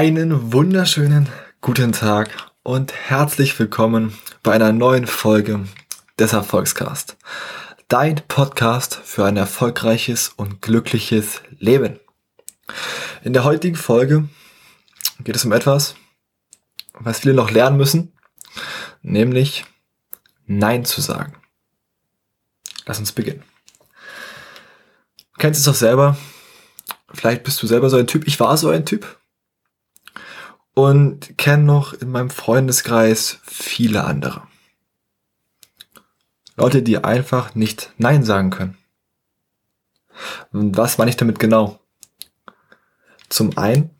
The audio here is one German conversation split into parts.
Einen wunderschönen guten Tag und herzlich willkommen bei einer neuen Folge des Erfolgscast. Dein Podcast für ein erfolgreiches und glückliches Leben. In der heutigen Folge geht es um etwas, was viele noch lernen müssen, nämlich Nein zu sagen. Lass uns beginnen. Du kennst es doch selber. Vielleicht bist du selber so ein Typ. Ich war so ein Typ und kenne noch in meinem Freundeskreis viele andere. Leute, die einfach nicht Nein sagen können. Und was meine ich damit genau? Zum einen,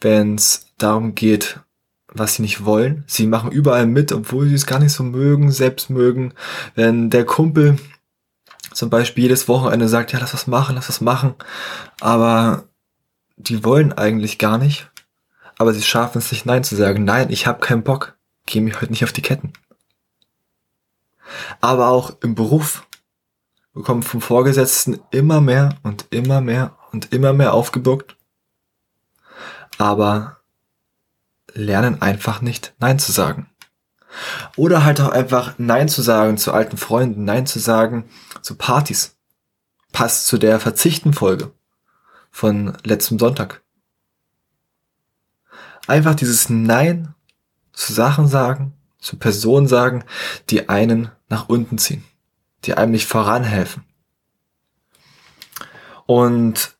wenn es darum geht, was sie nicht wollen. Sie machen überall mit, obwohl sie es gar nicht so mögen, selbst mögen. Wenn der Kumpel zum Beispiel jedes Wochenende sagt, ja, lass das machen, lass das machen, aber die wollen eigentlich gar nicht aber sie schaffen es nicht Nein zu sagen. Nein, ich habe keinen Bock. Geh mir heute nicht auf die Ketten. Aber auch im Beruf bekommen vom Vorgesetzten immer mehr und immer mehr und immer mehr aufgebürgt. Aber lernen einfach nicht Nein zu sagen. Oder halt auch einfach Nein zu sagen zu alten Freunden, Nein zu sagen zu Partys. Passt zu der Verzichten-Folge von letztem Sonntag einfach dieses Nein zu Sachen sagen, zu Personen sagen, die einen nach unten ziehen, die einem nicht voranhelfen. Und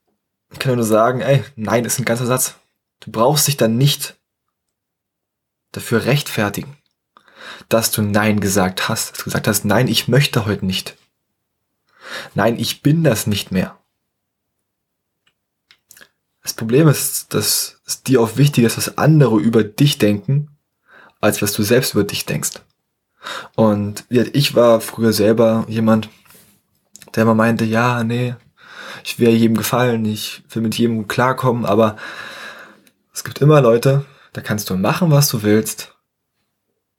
ich kann nur sagen, ey, Nein ist ein ganzer Satz. Du brauchst dich dann nicht dafür rechtfertigen, dass du Nein gesagt hast, dass du gesagt hast, nein, ich möchte heute nicht. Nein, ich bin das nicht mehr. Das Problem ist, dass es dir auch wichtig ist, was andere über dich denken, als was du selbst über dich denkst. Und ich war früher selber jemand, der immer meinte, ja, nee, ich will jedem gefallen, ich will mit jedem klarkommen, aber es gibt immer Leute, da kannst du machen, was du willst,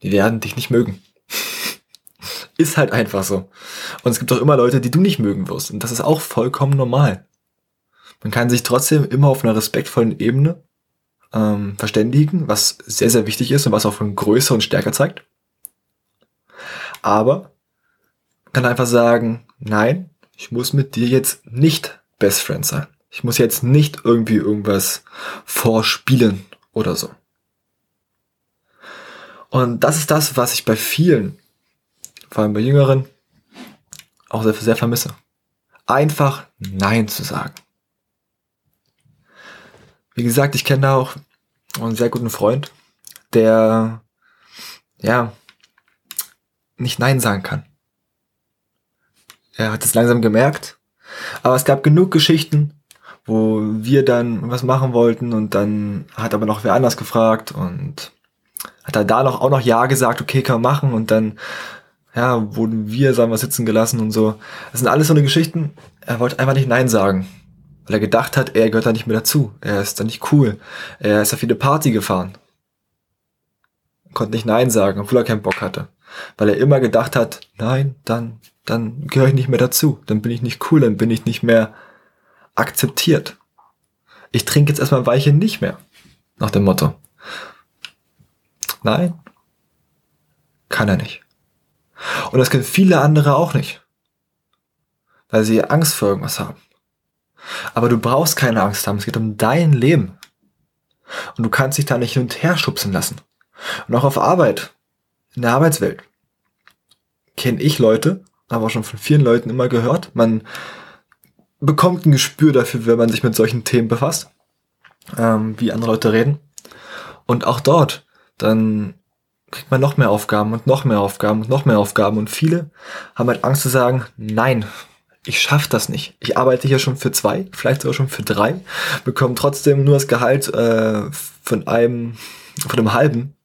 die werden dich nicht mögen. ist halt einfach so. Und es gibt auch immer Leute, die du nicht mögen wirst. Und das ist auch vollkommen normal. Man kann sich trotzdem immer auf einer respektvollen Ebene ähm, verständigen, was sehr, sehr wichtig ist und was auch von Größe und Stärke zeigt. Aber man kann einfach sagen, nein, ich muss mit dir jetzt nicht Best Friend sein. Ich muss jetzt nicht irgendwie irgendwas vorspielen oder so. Und das ist das, was ich bei vielen, vor allem bei Jüngeren, auch sehr, sehr vermisse. Einfach Nein zu sagen. Wie gesagt, ich kenne da auch einen sehr guten Freund, der ja nicht Nein sagen kann. Er hat es langsam gemerkt, aber es gab genug Geschichten, wo wir dann was machen wollten und dann hat aber noch wer anders gefragt und hat er da noch auch noch Ja gesagt, okay, kann man machen und dann ja, wurden wir, sagen wir, sitzen gelassen und so. Das sind alles so eine Geschichten. Er wollte einfach nicht Nein sagen weil er gedacht hat, er gehört da nicht mehr dazu. Er ist da nicht cool. Er ist auf jede Party gefahren. Konnte nicht Nein sagen, obwohl er keinen Bock hatte. Weil er immer gedacht hat, nein, dann, dann gehöre ich nicht mehr dazu. Dann bin ich nicht cool, dann bin ich nicht mehr akzeptiert. Ich trinke jetzt erstmal Weiche nicht mehr. Nach dem Motto. Nein. Kann er nicht. Und das können viele andere auch nicht. Weil sie Angst vor irgendwas haben. Aber du brauchst keine Angst haben. Es geht um dein Leben. Und du kannst dich da nicht hin und her schubsen lassen. Und auch auf Arbeit, in der Arbeitswelt, kenne ich Leute, aber auch schon von vielen Leuten immer gehört, man bekommt ein Gespür dafür, wenn man sich mit solchen Themen befasst, ähm, wie andere Leute reden. Und auch dort, dann kriegt man noch mehr Aufgaben und noch mehr Aufgaben und noch mehr Aufgaben. Und viele haben halt Angst zu sagen, nein, ich schaffe das nicht. Ich arbeite hier schon für zwei, vielleicht sogar schon für drei, bekomme trotzdem nur das Gehalt äh, von einem, von einem halben.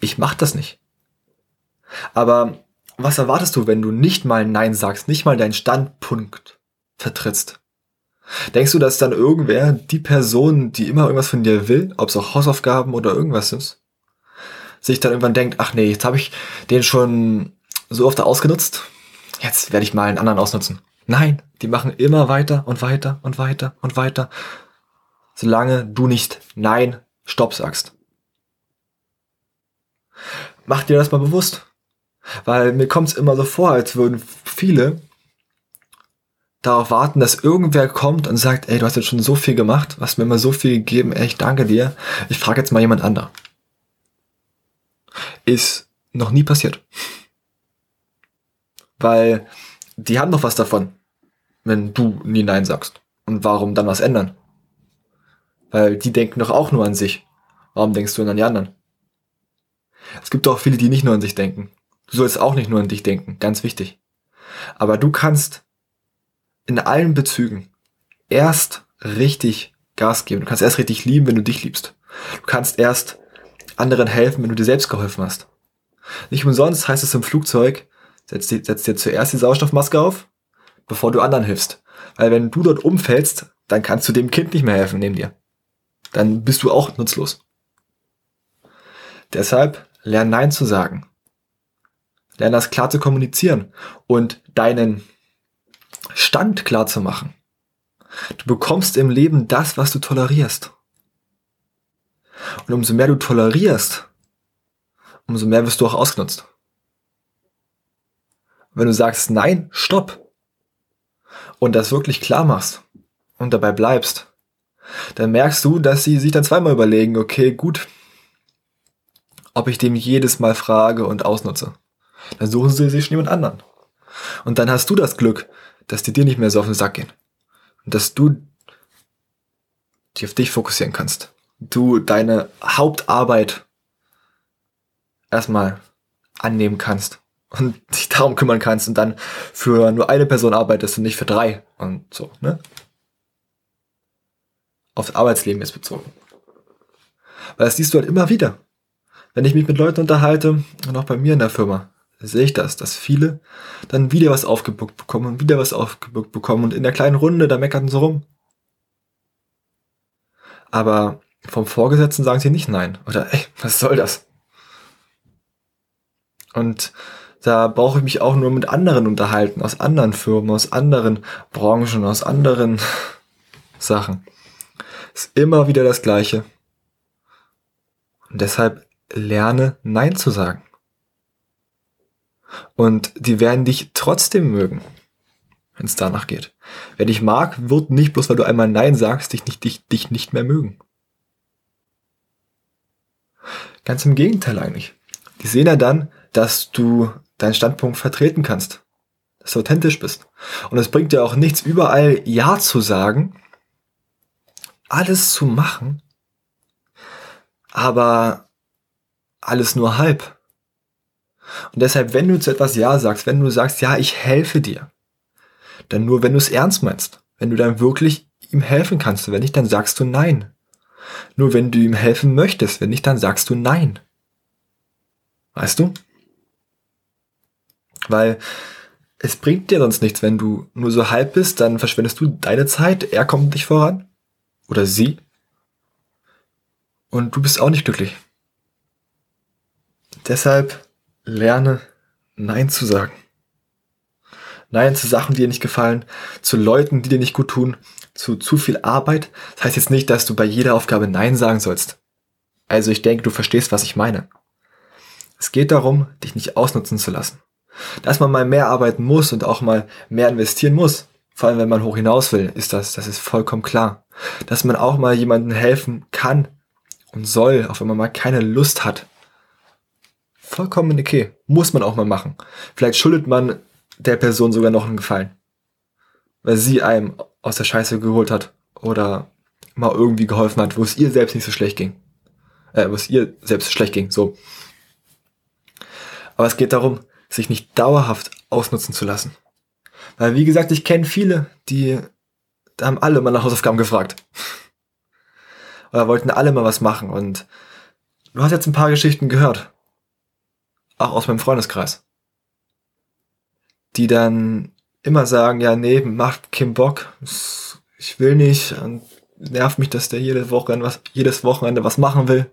Ich mache das nicht. Aber was erwartest du, wenn du nicht mal Nein sagst, nicht mal deinen Standpunkt vertrittst? Denkst du, dass dann irgendwer, die Person, die immer irgendwas von dir will, ob es auch Hausaufgaben oder irgendwas ist, sich dann irgendwann denkt, ach nee, jetzt habe ich den schon so oft ausgenutzt, jetzt werde ich mal einen anderen ausnutzen. Nein, die machen immer weiter und weiter und weiter und weiter. solange du nicht Nein, Stopp sagst. Mach dir das mal bewusst. Weil mir kommt es immer so vor, als würden viele darauf warten, dass irgendwer kommt und sagt, ey, du hast jetzt schon so viel gemacht, hast mir immer so viel gegeben, ey, ich danke dir. Ich frage jetzt mal jemand anderen. Ist noch nie passiert. Weil die haben doch was davon, wenn du nie Nein sagst. Und warum dann was ändern? Weil die denken doch auch nur an sich. Warum denkst du an die anderen? Es gibt doch viele, die nicht nur an sich denken. Du sollst auch nicht nur an dich denken, ganz wichtig. Aber du kannst in allen Bezügen erst richtig Gas geben. Du kannst erst richtig lieben, wenn du dich liebst. Du kannst erst anderen helfen, wenn du dir selbst geholfen hast. Nicht umsonst heißt es im Flugzeug, setz dir, setz dir zuerst die Sauerstoffmaske auf, bevor du anderen hilfst. Weil wenn du dort umfällst, dann kannst du dem Kind nicht mehr helfen neben dir. Dann bist du auch nutzlos. Deshalb lern Nein zu sagen. Lern das klar zu kommunizieren und deinen Stand klar zu machen. Du bekommst im Leben das, was du tolerierst. Und umso mehr du tolerierst, umso mehr wirst du auch ausgenutzt. Wenn du sagst, nein, stopp, und das wirklich klar machst und dabei bleibst, dann merkst du, dass sie sich dann zweimal überlegen, okay, gut, ob ich dem jedes Mal frage und ausnutze. Dann suchen sie sich jemand anderen. Und dann hast du das Glück, dass die dir nicht mehr so auf den Sack gehen. Und dass du dich auf dich fokussieren kannst. Du deine Hauptarbeit erstmal annehmen kannst und dich darum kümmern kannst und dann für nur eine Person arbeitest und nicht für drei und so, ne? Aufs Arbeitsleben ist bezogen. Weil das siehst du halt immer wieder. Wenn ich mich mit Leuten unterhalte, und auch bei mir in der Firma, sehe ich das, dass viele dann wieder was aufgebuckt bekommen und wieder was aufgebuckt bekommen und in der kleinen Runde, da meckern sie rum. Aber vom Vorgesetzten sagen sie nicht nein. Oder, ey, was soll das? Und da brauche ich mich auch nur mit anderen unterhalten, aus anderen Firmen, aus anderen Branchen, aus anderen Sachen. Ist immer wieder das Gleiche. Und deshalb lerne Nein zu sagen. Und die werden dich trotzdem mögen, wenn es danach geht. Wer dich mag, wird nicht bloß, weil du einmal Nein sagst, dich nicht, dich, dich nicht mehr mögen. Ganz im Gegenteil eigentlich. Die sehen ja dann, dass du deinen Standpunkt vertreten kannst. Dass du authentisch bist. Und es bringt dir auch nichts, überall Ja zu sagen, alles zu machen, aber alles nur halb. Und deshalb, wenn du zu etwas Ja sagst, wenn du sagst, ja, ich helfe dir, dann nur, wenn du es ernst meinst. Wenn du dann wirklich ihm helfen kannst. Wenn nicht, dann sagst du Nein. Nur wenn du ihm helfen möchtest. Wenn nicht, dann sagst du Nein. Weißt du? Weil es bringt dir sonst nichts, wenn du nur so halb bist, dann verschwendest du deine Zeit, er kommt nicht voran. Oder sie. Und du bist auch nicht glücklich. Deshalb lerne Nein zu sagen. Nein zu Sachen, die dir nicht gefallen, zu Leuten, die dir nicht gut tun, zu zu viel Arbeit. Das heißt jetzt nicht, dass du bei jeder Aufgabe Nein sagen sollst. Also ich denke, du verstehst, was ich meine. Es geht darum, dich nicht ausnutzen zu lassen. Dass man mal mehr arbeiten muss und auch mal mehr investieren muss, vor allem wenn man hoch hinaus will, ist das, das ist vollkommen klar. Dass man auch mal jemandem helfen kann und soll, auch wenn man mal keine Lust hat, vollkommen okay. Muss man auch mal machen. Vielleicht schuldet man der Person sogar noch einen Gefallen. Weil sie einem aus der Scheiße geholt hat oder mal irgendwie geholfen hat, wo es ihr selbst nicht so schlecht ging. Äh, wo es ihr selbst schlecht ging, so. Aber es geht darum, sich nicht dauerhaft ausnutzen zu lassen. Weil, wie gesagt, ich kenne viele, die da haben alle mal nach Hausaufgaben gefragt. Oder wollten alle mal was machen. Und du hast jetzt ein paar Geschichten gehört auch aus meinem Freundeskreis, die dann immer sagen, ja, nee, macht keinen Bock, ich will nicht, und nervt mich, dass der jede Woche was, jedes Wochenende was machen will.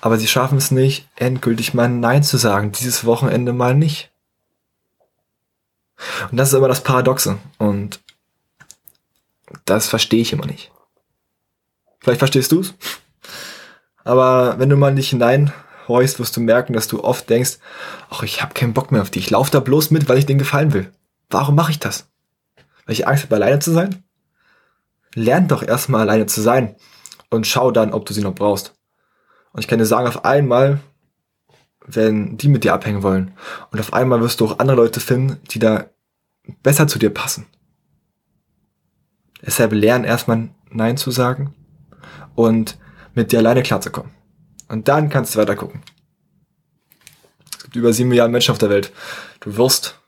Aber sie schaffen es nicht, endgültig mal Nein zu sagen, dieses Wochenende mal nicht. Und das ist immer das Paradoxe. Und das verstehe ich immer nicht. Vielleicht verstehst du's. Aber wenn du mal nicht hineinhorchst, wirst du merken, dass du oft denkst, ach, ich habe keinen Bock mehr auf dich. Ich laufe da bloß mit, weil ich denen gefallen will. Warum mache ich das? Weil ich Angst habe, alleine zu sein? Lern doch erstmal alleine zu sein und schau dann, ob du sie noch brauchst. Und ich kann dir sagen, auf einmal, wenn die mit dir abhängen wollen, und auf einmal wirst du auch andere Leute finden, die da besser zu dir passen. Deshalb lern erstmal Nein zu sagen und mit dir alleine klarzukommen. Und dann kannst du weiter gucken. Es gibt über sieben Milliarden Menschen auf der Welt. Du wirst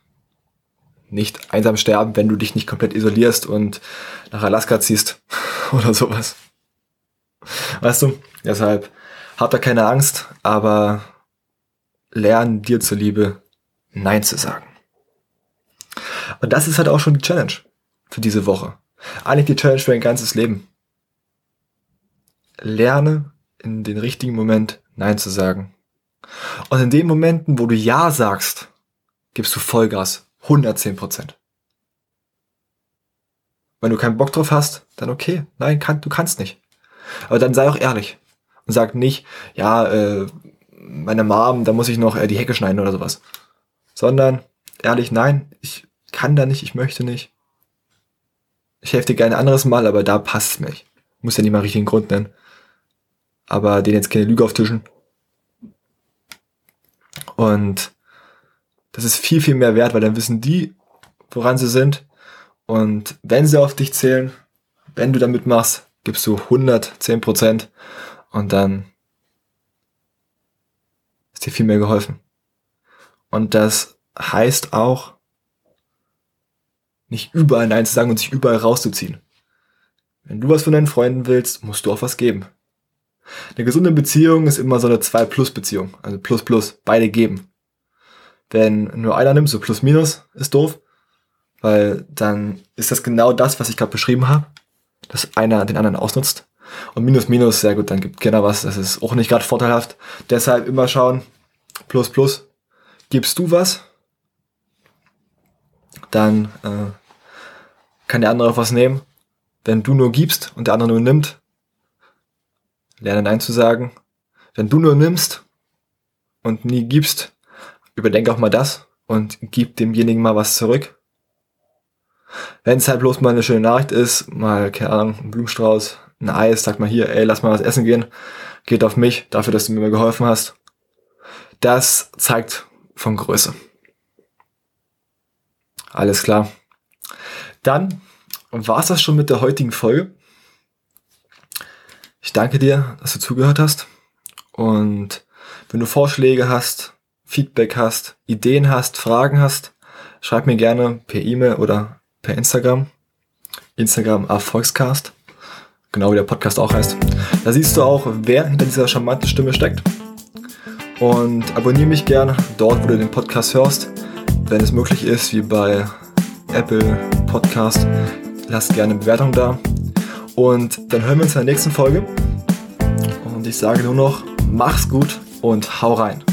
nicht einsam sterben, wenn du dich nicht komplett isolierst und nach Alaska ziehst oder sowas. Weißt du? Deshalb hab da keine Angst, aber lern dir zuliebe Nein zu sagen. Und das ist halt auch schon die Challenge für diese Woche. Eigentlich die Challenge für ein ganzes Leben. Lerne in den richtigen Moment Nein zu sagen. Und in den Momenten, wo du Ja sagst, gibst du Vollgas. 110 Prozent. Wenn du keinen Bock drauf hast, dann okay. Nein, kann, du kannst nicht. Aber dann sei auch ehrlich. Und sag nicht, ja, äh, meine Mom, da muss ich noch äh, die Hecke schneiden oder sowas. Sondern ehrlich, nein, ich kann da nicht, ich möchte nicht. Ich helfe dir gerne ein anderes Mal, aber da passt es mir nicht. Muss ja nicht mal richtigen Grund nennen. Aber den jetzt keine Lüge auftischen. Und das ist viel, viel mehr wert, weil dann wissen die, woran sie sind. Und wenn sie auf dich zählen, wenn du damit machst, gibst du 110 Prozent und dann ist dir viel mehr geholfen. Und das heißt auch, nicht überall Nein zu sagen und sich überall rauszuziehen. Wenn du was von deinen Freunden willst, musst du auch was geben. Eine gesunde Beziehung ist immer so eine 2-Plus-Beziehung. Also Plus, Plus, beide geben. Wenn nur einer nimmt, so Plus, Minus, ist doof. Weil dann ist das genau das, was ich gerade beschrieben habe. Dass einer den anderen ausnutzt. Und Minus, Minus, sehr gut, dann gibt keiner was. Das ist auch nicht gerade vorteilhaft. Deshalb immer schauen, Plus, Plus. Gibst du was? Dann äh, kann der andere auch was nehmen. Wenn du nur gibst und der andere nur nimmt, lerne Nein zu sagen. Wenn du nur nimmst und nie gibst, überdenk auch mal das und gib demjenigen mal was zurück. Wenn es halt bloß mal eine schöne Nachricht ist, mal, keine Ahnung, ein Blumenstrauß, ein Eis, sag mal hier, ey, lass mal was essen gehen, geht auf mich, dafür, dass du mir geholfen hast. Das zeigt von Größe. Alles klar. Dann war es das schon mit der heutigen Folge. Ich danke dir, dass du zugehört hast. Und wenn du Vorschläge hast, Feedback hast, Ideen hast, Fragen hast, schreib mir gerne per E-Mail oder per Instagram. Instagram Erfolgscast. Genau wie der Podcast auch heißt. Da siehst du auch, wer hinter dieser charmanten Stimme steckt. Und abonniere mich gerne dort, wo du den Podcast hörst. Wenn es möglich ist, wie bei Apple Podcast, lass gerne eine Bewertung da. Und dann hören wir uns in der nächsten Folge. Und ich sage nur noch, mach's gut und hau rein.